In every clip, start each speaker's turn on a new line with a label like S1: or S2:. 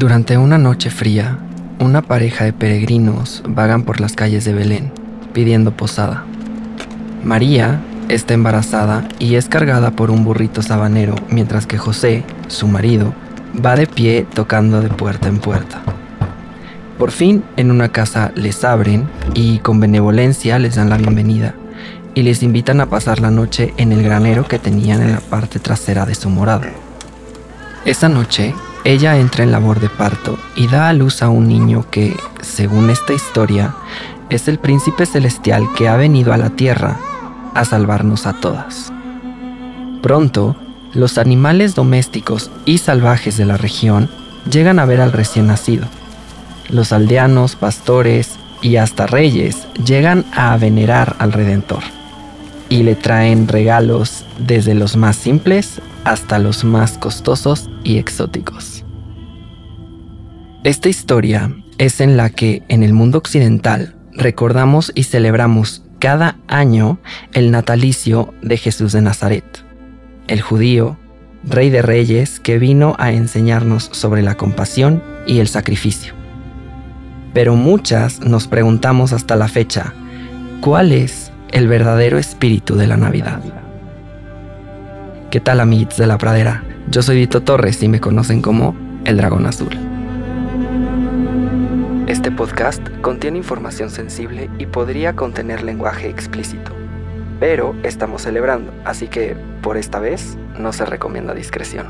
S1: Durante una noche fría, una pareja de peregrinos vagan por las calles de Belén, pidiendo posada. María está embarazada y es cargada por un burrito sabanero, mientras que José, su marido, va de pie tocando de puerta en puerta. Por fin, en una casa les abren y con benevolencia les dan la bienvenida y les invitan a pasar la noche en el granero que tenían en la parte trasera de su morada. Esa noche, ella entra en labor de parto y da a luz a un niño que, según esta historia, es el príncipe celestial que ha venido a la tierra a salvarnos a todas. Pronto, los animales domésticos y salvajes de la región llegan a ver al recién nacido. Los aldeanos, pastores y hasta reyes llegan a venerar al Redentor y le traen regalos desde los más simples hasta los más costosos y exóticos. Esta historia es en la que en el mundo occidental recordamos y celebramos cada año el natalicio de Jesús de Nazaret, el judío, rey de reyes que vino a enseñarnos sobre la compasión y el sacrificio. Pero muchas nos preguntamos hasta la fecha, ¿cuál es el verdadero espíritu de la Navidad? ¿Qué tal amigos de la pradera? Yo soy Vito Torres y me conocen como El Dragón Azul. Este podcast contiene información sensible y podría contener lenguaje explícito, pero estamos celebrando, así que por esta vez no se recomienda discreción.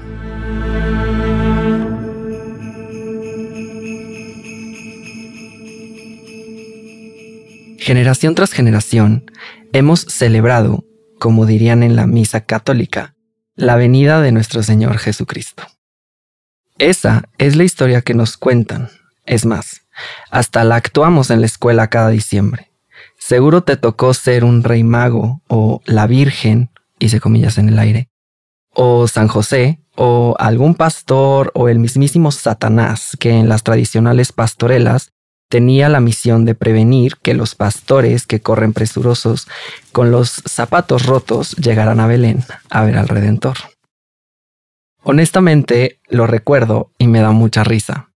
S1: Generación tras generación hemos celebrado, como dirían en la misa católica, la venida de nuestro Señor Jesucristo. Esa es la historia que nos cuentan. Es más, hasta la actuamos en la escuela cada diciembre. Seguro te tocó ser un rey mago o la Virgen, hice comillas en el aire, o San José, o algún pastor o el mismísimo Satanás que en las tradicionales pastorelas tenía la misión de prevenir que los pastores que corren presurosos con los zapatos rotos llegaran a Belén a ver al Redentor. Honestamente, lo recuerdo y me da mucha risa.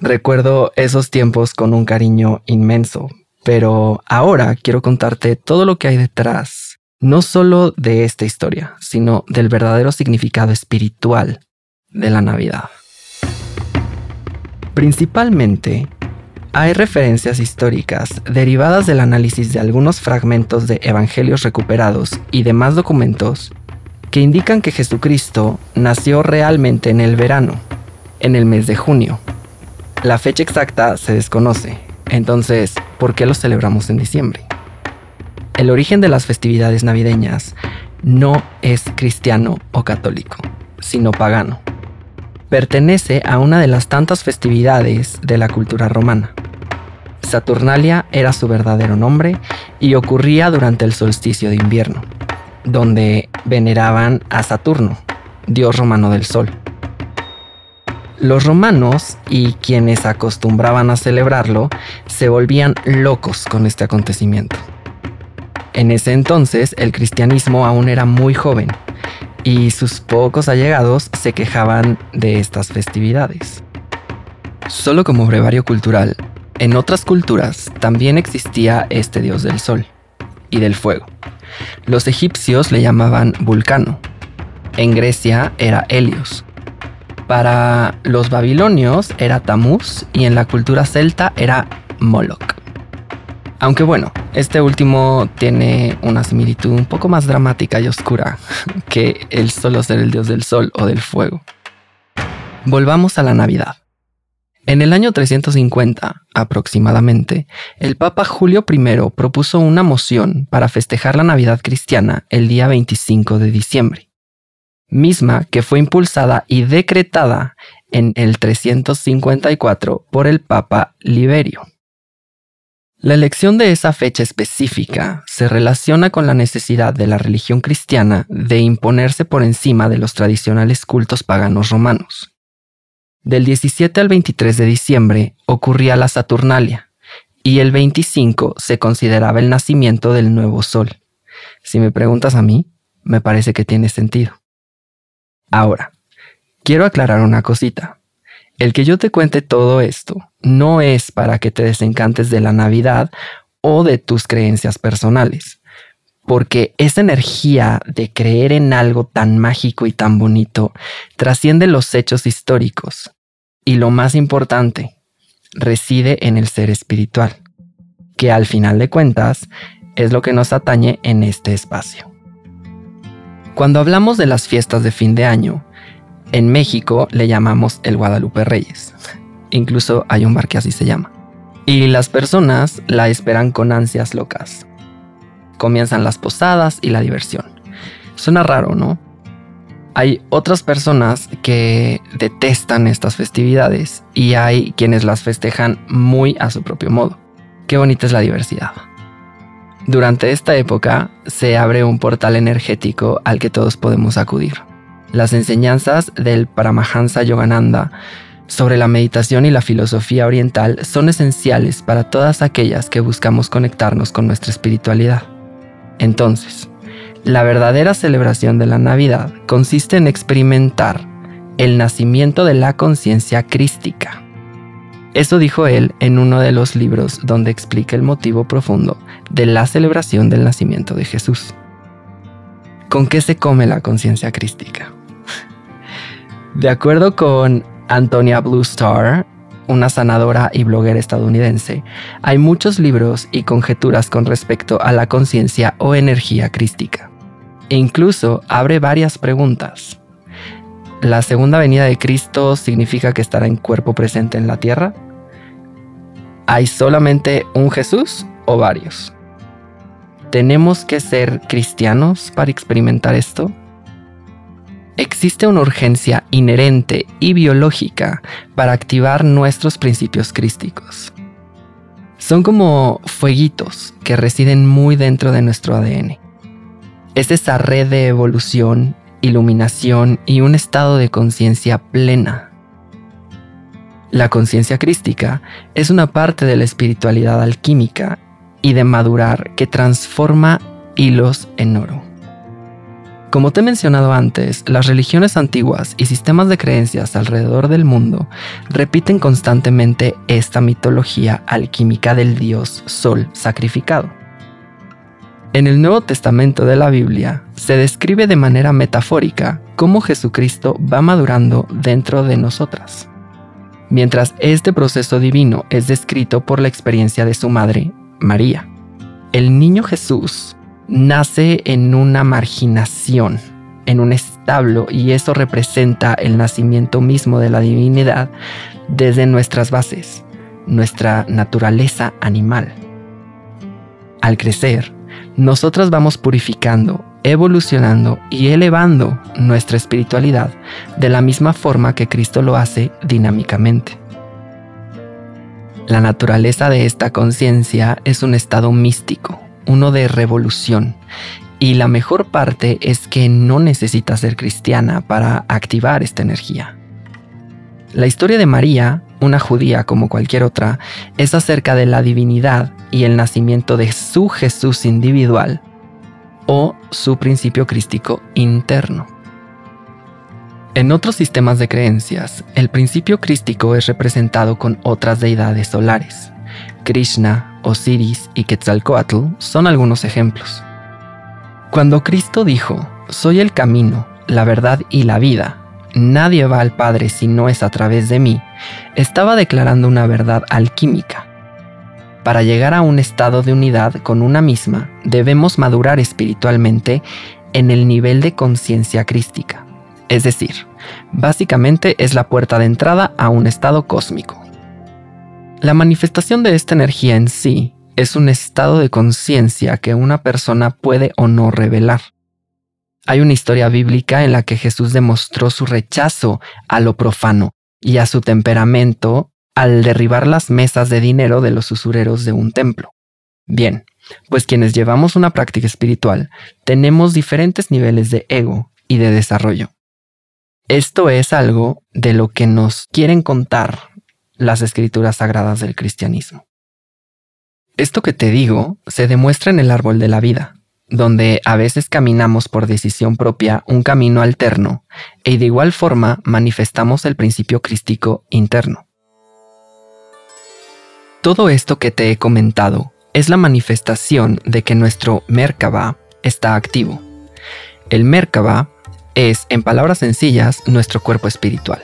S1: Recuerdo esos tiempos con un cariño inmenso, pero ahora quiero contarte todo lo que hay detrás, no solo de esta historia, sino del verdadero significado espiritual de la Navidad. Principalmente, hay referencias históricas derivadas del análisis de algunos fragmentos de evangelios recuperados y demás documentos que indican que Jesucristo nació realmente en el verano, en el mes de junio. La fecha exacta se desconoce, entonces, ¿por qué lo celebramos en diciembre? El origen de las festividades navideñas no es cristiano o católico, sino pagano pertenece a una de las tantas festividades de la cultura romana. Saturnalia era su verdadero nombre y ocurría durante el solsticio de invierno, donde veneraban a Saturno, dios romano del sol. Los romanos y quienes acostumbraban a celebrarlo se volvían locos con este acontecimiento. En ese entonces el cristianismo aún era muy joven y sus pocos allegados se quejaban de estas festividades. Solo como brevario cultural, en otras culturas también existía este dios del sol y del fuego. Los egipcios le llamaban Vulcano. En Grecia era Helios. Para los babilonios era Tamuz y en la cultura celta era Moloch. Aunque bueno, este último tiene una similitud un poco más dramática y oscura que el solo ser el dios del sol o del fuego. Volvamos a la Navidad. En el año 350, aproximadamente, el Papa Julio I propuso una moción para festejar la Navidad cristiana el día 25 de diciembre. Misma que fue impulsada y decretada en el 354 por el Papa Liberio. La elección de esa fecha específica se relaciona con la necesidad de la religión cristiana de imponerse por encima de los tradicionales cultos paganos romanos. Del 17 al 23 de diciembre ocurría la Saturnalia y el 25 se consideraba el nacimiento del nuevo sol. Si me preguntas a mí, me parece que tiene sentido. Ahora, quiero aclarar una cosita. El que yo te cuente todo esto no es para que te desencantes de la Navidad o de tus creencias personales, porque esa energía de creer en algo tan mágico y tan bonito trasciende los hechos históricos y lo más importante, reside en el ser espiritual, que al final de cuentas es lo que nos atañe en este espacio. Cuando hablamos de las fiestas de fin de año, en México le llamamos el Guadalupe Reyes. Incluso hay un bar que así se llama. Y las personas la esperan con ansias locas. Comienzan las posadas y la diversión. Suena raro, ¿no? Hay otras personas que detestan estas festividades y hay quienes las festejan muy a su propio modo. Qué bonita es la diversidad. Durante esta época se abre un portal energético al que todos podemos acudir. Las enseñanzas del Paramahansa Yogananda sobre la meditación y la filosofía oriental son esenciales para todas aquellas que buscamos conectarnos con nuestra espiritualidad. Entonces, la verdadera celebración de la Navidad consiste en experimentar el nacimiento de la conciencia crística. Eso dijo él en uno de los libros donde explica el motivo profundo de la celebración del nacimiento de Jesús. ¿Con qué se come la conciencia crística? De acuerdo con Antonia Blue Star, una sanadora y bloguera estadounidense, hay muchos libros y conjeturas con respecto a la conciencia o energía crística. E incluso abre varias preguntas. ¿La segunda venida de Cristo significa que estará en cuerpo presente en la tierra? ¿Hay solamente un Jesús o varios? ¿Tenemos que ser cristianos para experimentar esto? existe una urgencia inherente y biológica para activar nuestros principios crísticos. Son como fueguitos que residen muy dentro de nuestro ADN. Es esa red de evolución, iluminación y un estado de conciencia plena. La conciencia crística es una parte de la espiritualidad alquímica y de madurar que transforma hilos en oro. Como te he mencionado antes, las religiones antiguas y sistemas de creencias alrededor del mundo repiten constantemente esta mitología alquímica del dios Sol sacrificado. En el Nuevo Testamento de la Biblia se describe de manera metafórica cómo Jesucristo va madurando dentro de nosotras. Mientras este proceso divino es descrito por la experiencia de su madre, María. El niño Jesús nace en una marginación, en un establo, y eso representa el nacimiento mismo de la divinidad desde nuestras bases, nuestra naturaleza animal. Al crecer, nosotras vamos purificando, evolucionando y elevando nuestra espiritualidad de la misma forma que Cristo lo hace dinámicamente. La naturaleza de esta conciencia es un estado místico, uno de revolución. Y la mejor parte es que no necesitas ser cristiana para activar esta energía. La historia de María, una judía como cualquier otra, es acerca de la divinidad y el nacimiento de su Jesús individual o su principio crístico interno. En otros sistemas de creencias, el principio crístico es representado con otras deidades solares. Krishna, Osiris y Quetzalcoatl son algunos ejemplos. Cuando Cristo dijo, Soy el camino, la verdad y la vida, nadie va al Padre si no es a través de mí, estaba declarando una verdad alquímica. Para llegar a un estado de unidad con una misma, debemos madurar espiritualmente en el nivel de conciencia crística. Es decir, básicamente es la puerta de entrada a un estado cósmico. La manifestación de esta energía en sí es un estado de conciencia que una persona puede o no revelar. Hay una historia bíblica en la que Jesús demostró su rechazo a lo profano y a su temperamento al derribar las mesas de dinero de los usureros de un templo. Bien, pues quienes llevamos una práctica espiritual tenemos diferentes niveles de ego y de desarrollo. Esto es algo de lo que nos quieren contar las escrituras sagradas del cristianismo. Esto que te digo se demuestra en el árbol de la vida, donde a veces caminamos por decisión propia un camino alterno y e de igual forma manifestamos el principio crístico interno. Todo esto que te he comentado es la manifestación de que nuestro Merkaba está activo. El Merkaba es, en palabras sencillas, nuestro cuerpo espiritual,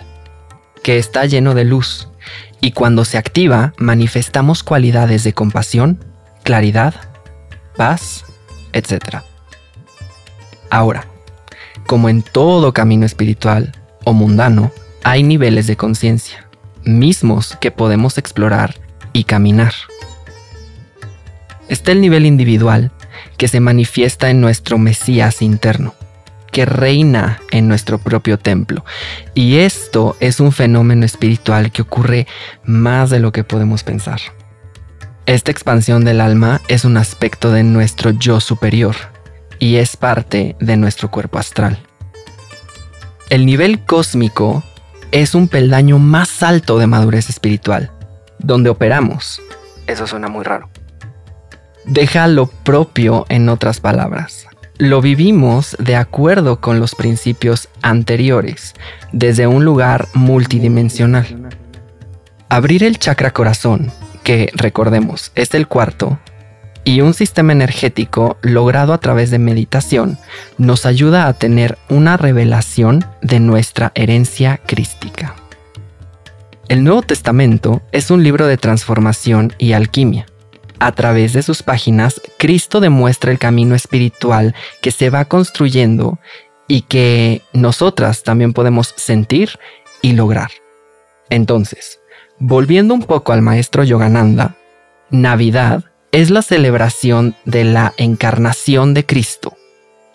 S1: que está lleno de luz, y cuando se activa manifestamos cualidades de compasión, claridad, paz, etc. Ahora, como en todo camino espiritual o mundano, hay niveles de conciencia, mismos que podemos explorar y caminar. Está el nivel individual, que se manifiesta en nuestro Mesías interno, que reina en nuestro propio templo. Y esto es un fenómeno espiritual que ocurre más de lo que podemos pensar. Esta expansión del alma es un aspecto de nuestro yo superior y es parte de nuestro cuerpo astral. El nivel cósmico es un peldaño más alto de madurez espiritual, donde operamos. Eso suena muy raro. Deja lo propio en otras palabras. Lo vivimos de acuerdo con los principios anteriores, desde un lugar multidimensional. Abrir el chakra corazón que, recordemos, es el cuarto, y un sistema energético logrado a través de meditación nos ayuda a tener una revelación de nuestra herencia crística. El Nuevo Testamento es un libro de transformación y alquimia. A través de sus páginas, Cristo demuestra el camino espiritual que se va construyendo y que nosotras también podemos sentir y lograr. Entonces, Volviendo un poco al maestro Yogananda, Navidad es la celebración de la encarnación de Cristo,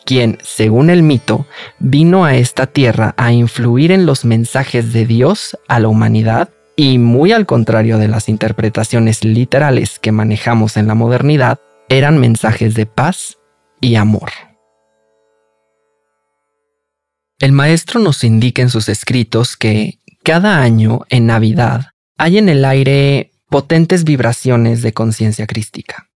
S1: quien, según el mito, vino a esta tierra a influir en los mensajes de Dios a la humanidad y muy al contrario de las interpretaciones literales que manejamos en la modernidad, eran mensajes de paz y amor. El maestro nos indica en sus escritos que cada año en Navidad hay en el aire potentes vibraciones de conciencia crística.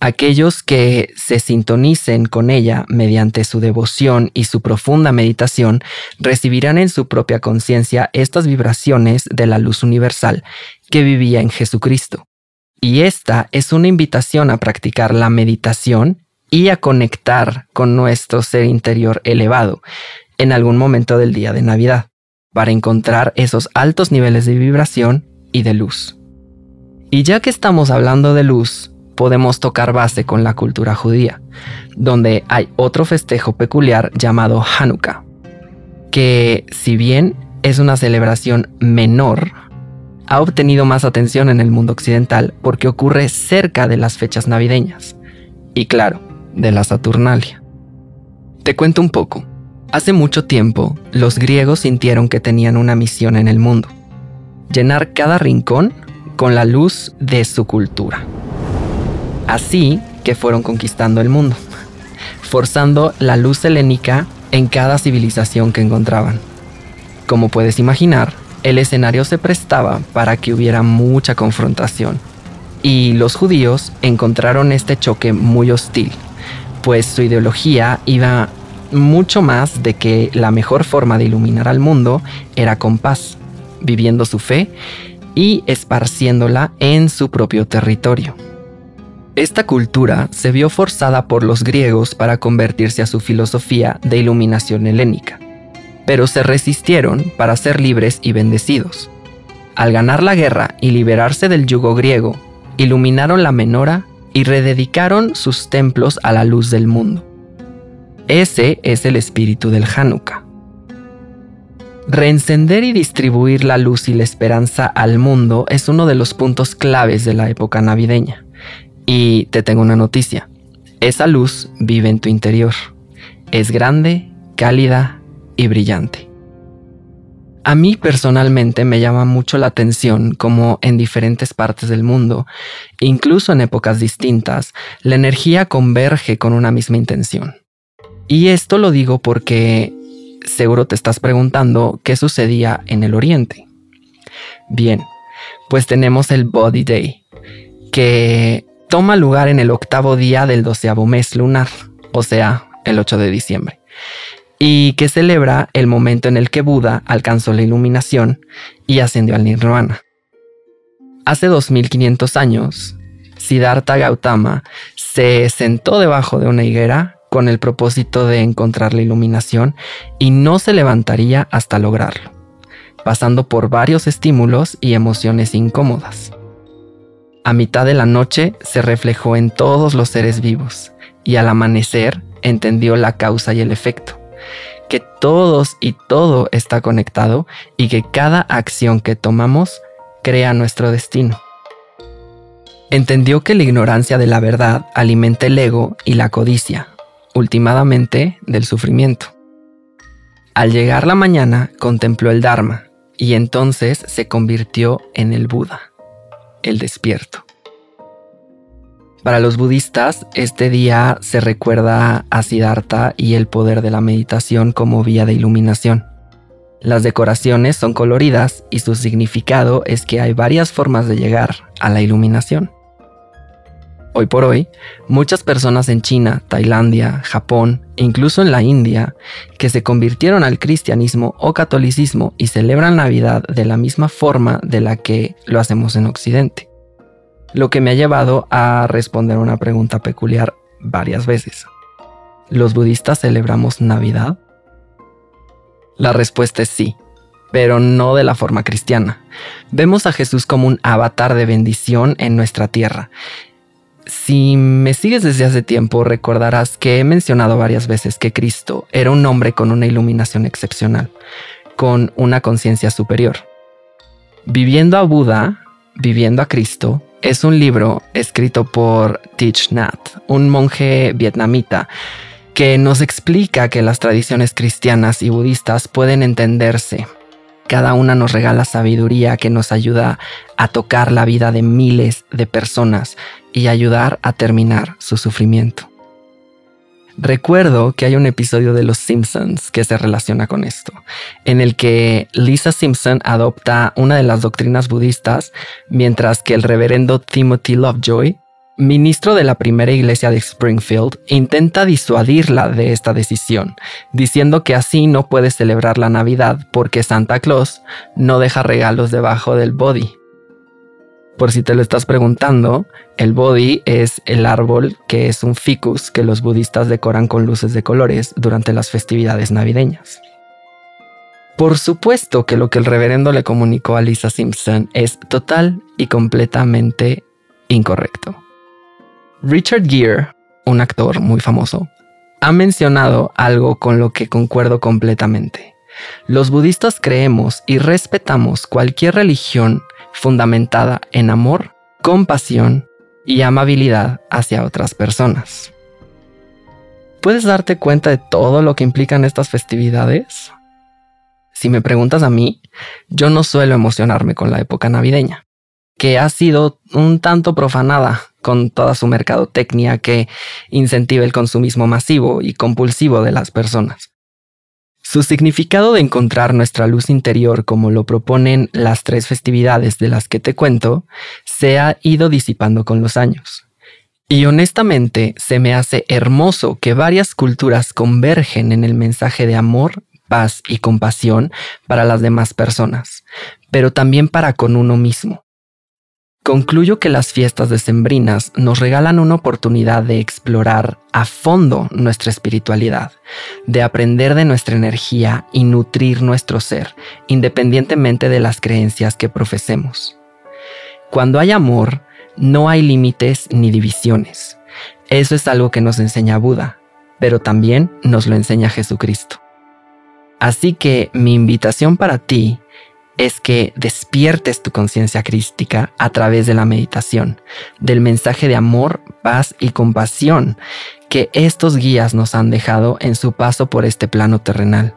S1: Aquellos que se sintonicen con ella mediante su devoción y su profunda meditación recibirán en su propia conciencia estas vibraciones de la luz universal que vivía en Jesucristo. Y esta es una invitación a practicar la meditación y a conectar con nuestro ser interior elevado en algún momento del día de Navidad, para encontrar esos altos niveles de vibración y de luz. Y ya que estamos hablando de luz, podemos tocar base con la cultura judía, donde hay otro festejo peculiar llamado Hanukkah, que si bien es una celebración menor, ha obtenido más atención en el mundo occidental porque ocurre cerca de las fechas navideñas y claro, de la Saturnalia. Te cuento un poco. Hace mucho tiempo, los griegos sintieron que tenían una misión en el mundo llenar cada rincón con la luz de su cultura. Así que fueron conquistando el mundo, forzando la luz helénica en cada civilización que encontraban. Como puedes imaginar, el escenario se prestaba para que hubiera mucha confrontación, y los judíos encontraron este choque muy hostil, pues su ideología iba mucho más de que la mejor forma de iluminar al mundo era con paz viviendo su fe y esparciéndola en su propio territorio. Esta cultura se vio forzada por los griegos para convertirse a su filosofía de iluminación helénica, pero se resistieron para ser libres y bendecidos. Al ganar la guerra y liberarse del yugo griego, iluminaron la menora y rededicaron sus templos a la luz del mundo. Ese es el espíritu del Hanukkah. Reencender y distribuir la luz y la esperanza al mundo es uno de los puntos claves de la época navideña. Y te tengo una noticia. Esa luz vive en tu interior. es grande, cálida y brillante. A mí personalmente me llama mucho la atención cómo en diferentes partes del mundo, incluso en épocas distintas, la energía converge con una misma intención. Y esto lo digo porque seguro te estás preguntando qué sucedía en el Oriente. Bien, pues tenemos el Body Day, que toma lugar en el octavo día del doceavo mes lunar, o sea, el 8 de diciembre y que celebra el momento en el que Buda alcanzó la iluminación y ascendió al nirvana. Hace 2500 años, Siddhartha Gautama se sentó debajo de una higuera con el propósito de encontrar la iluminación y no se levantaría hasta lograrlo, pasando por varios estímulos y emociones incómodas. A mitad de la noche se reflejó en todos los seres vivos y al amanecer entendió la causa y el efecto que todos y todo está conectado y que cada acción que tomamos crea nuestro destino. Entendió que la ignorancia de la verdad alimenta el ego y la codicia, últimamente del sufrimiento. Al llegar la mañana contempló el Dharma y entonces se convirtió en el Buda, el despierto. Para los budistas, este día se recuerda a Siddhartha y el poder de la meditación como vía de iluminación. Las decoraciones son coloridas y su significado es que hay varias formas de llegar a la iluminación. Hoy por hoy, muchas personas en China, Tailandia, Japón e incluso en la India, que se convirtieron al cristianismo o catolicismo y celebran Navidad de la misma forma de la que lo hacemos en Occidente lo que me ha llevado a responder una pregunta peculiar varias veces. ¿Los budistas celebramos Navidad? La respuesta es sí, pero no de la forma cristiana. Vemos a Jesús como un avatar de bendición en nuestra tierra. Si me sigues desde hace tiempo, recordarás que he mencionado varias veces que Cristo era un hombre con una iluminación excepcional, con una conciencia superior. Viviendo a Buda, viviendo a Cristo, es un libro escrito por Thich Nhat, un monje vietnamita, que nos explica que las tradiciones cristianas y budistas pueden entenderse. Cada una nos regala sabiduría que nos ayuda a tocar la vida de miles de personas y ayudar a terminar su sufrimiento. Recuerdo que hay un episodio de Los Simpsons que se relaciona con esto, en el que Lisa Simpson adopta una de las doctrinas budistas, mientras que el reverendo Timothy Lovejoy, ministro de la primera iglesia de Springfield, intenta disuadirla de esta decisión, diciendo que así no puede celebrar la Navidad porque Santa Claus no deja regalos debajo del body. Por si te lo estás preguntando, el Bodhi es el árbol que es un ficus que los budistas decoran con luces de colores durante las festividades navideñas. Por supuesto que lo que el reverendo le comunicó a Lisa Simpson es total y completamente incorrecto. Richard Gere, un actor muy famoso, ha mencionado algo con lo que concuerdo completamente. Los budistas creemos y respetamos cualquier religión fundamentada en amor, compasión y amabilidad hacia otras personas. ¿Puedes darte cuenta de todo lo que implican estas festividades? Si me preguntas a mí, yo no suelo emocionarme con la época navideña, que ha sido un tanto profanada con toda su mercadotecnia que incentiva el consumismo masivo y compulsivo de las personas. Su significado de encontrar nuestra luz interior como lo proponen las tres festividades de las que te cuento, se ha ido disipando con los años. Y honestamente se me hace hermoso que varias culturas convergen en el mensaje de amor, paz y compasión para las demás personas, pero también para con uno mismo. Concluyo que las fiestas decembrinas nos regalan una oportunidad de explorar a fondo nuestra espiritualidad, de aprender de nuestra energía y nutrir nuestro ser, independientemente de las creencias que profesemos. Cuando hay amor, no hay límites ni divisiones. Eso es algo que nos enseña Buda, pero también nos lo enseña Jesucristo. Así que mi invitación para ti es que despiertes tu conciencia crística a través de la meditación, del mensaje de amor, paz y compasión que estos guías nos han dejado en su paso por este plano terrenal.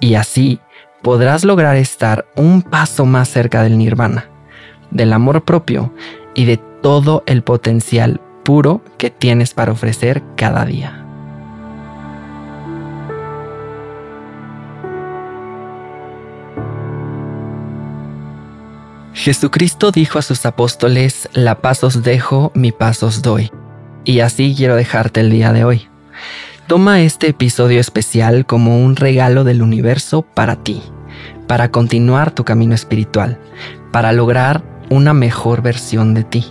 S1: Y así podrás lograr estar un paso más cerca del nirvana, del amor propio y de todo el potencial puro que tienes para ofrecer cada día. Jesucristo dijo a sus apóstoles, la paz os dejo, mi paz os doy. Y así quiero dejarte el día de hoy. Toma este episodio especial como un regalo del universo para ti, para continuar tu camino espiritual, para lograr una mejor versión de ti.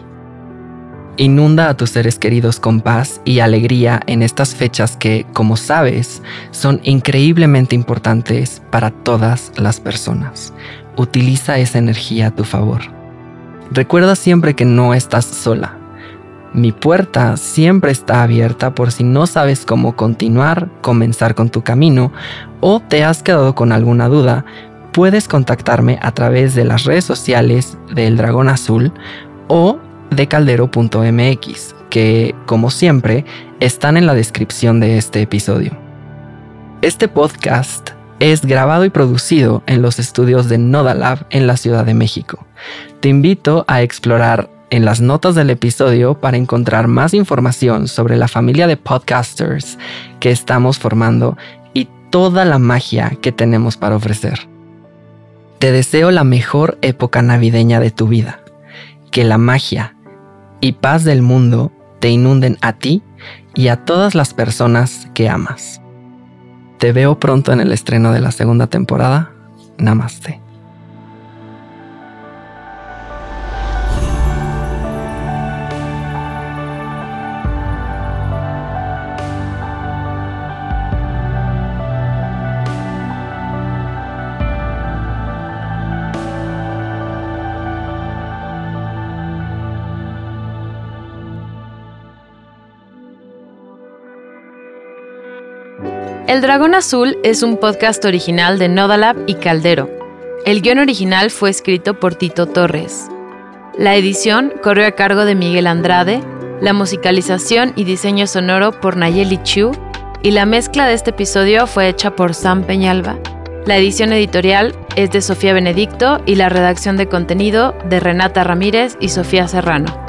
S1: Inunda a tus seres queridos con paz y alegría en estas fechas que, como sabes, son increíblemente importantes para todas las personas. Utiliza esa energía a tu favor. Recuerda siempre que no estás sola. Mi puerta siempre está abierta por si no sabes cómo continuar, comenzar con tu camino o te has quedado con alguna duda, puedes contactarme a través de las redes sociales del Dragón Azul o de caldero.mx, que, como siempre, están en la descripción de este episodio. Este podcast es grabado y producido en los estudios de Nodalab en la Ciudad de México. Te invito a explorar en las notas del episodio para encontrar más información sobre la familia de podcasters que estamos formando y toda la magia que tenemos para ofrecer. Te deseo la mejor época navideña de tu vida. Que la magia, y paz del mundo te inunden a ti y a todas las personas que amas. Te veo pronto en el estreno de la segunda temporada. Namaste.
S2: El Dragón Azul es un podcast original de Nodalab y Caldero. El guion original fue escrito por Tito Torres. La edición corrió a cargo de Miguel Andrade, la musicalización y diseño sonoro por Nayeli Chu y la mezcla de este episodio fue hecha por Sam Peñalba. La edición editorial es de Sofía Benedicto y la redacción de contenido de Renata Ramírez y Sofía Serrano.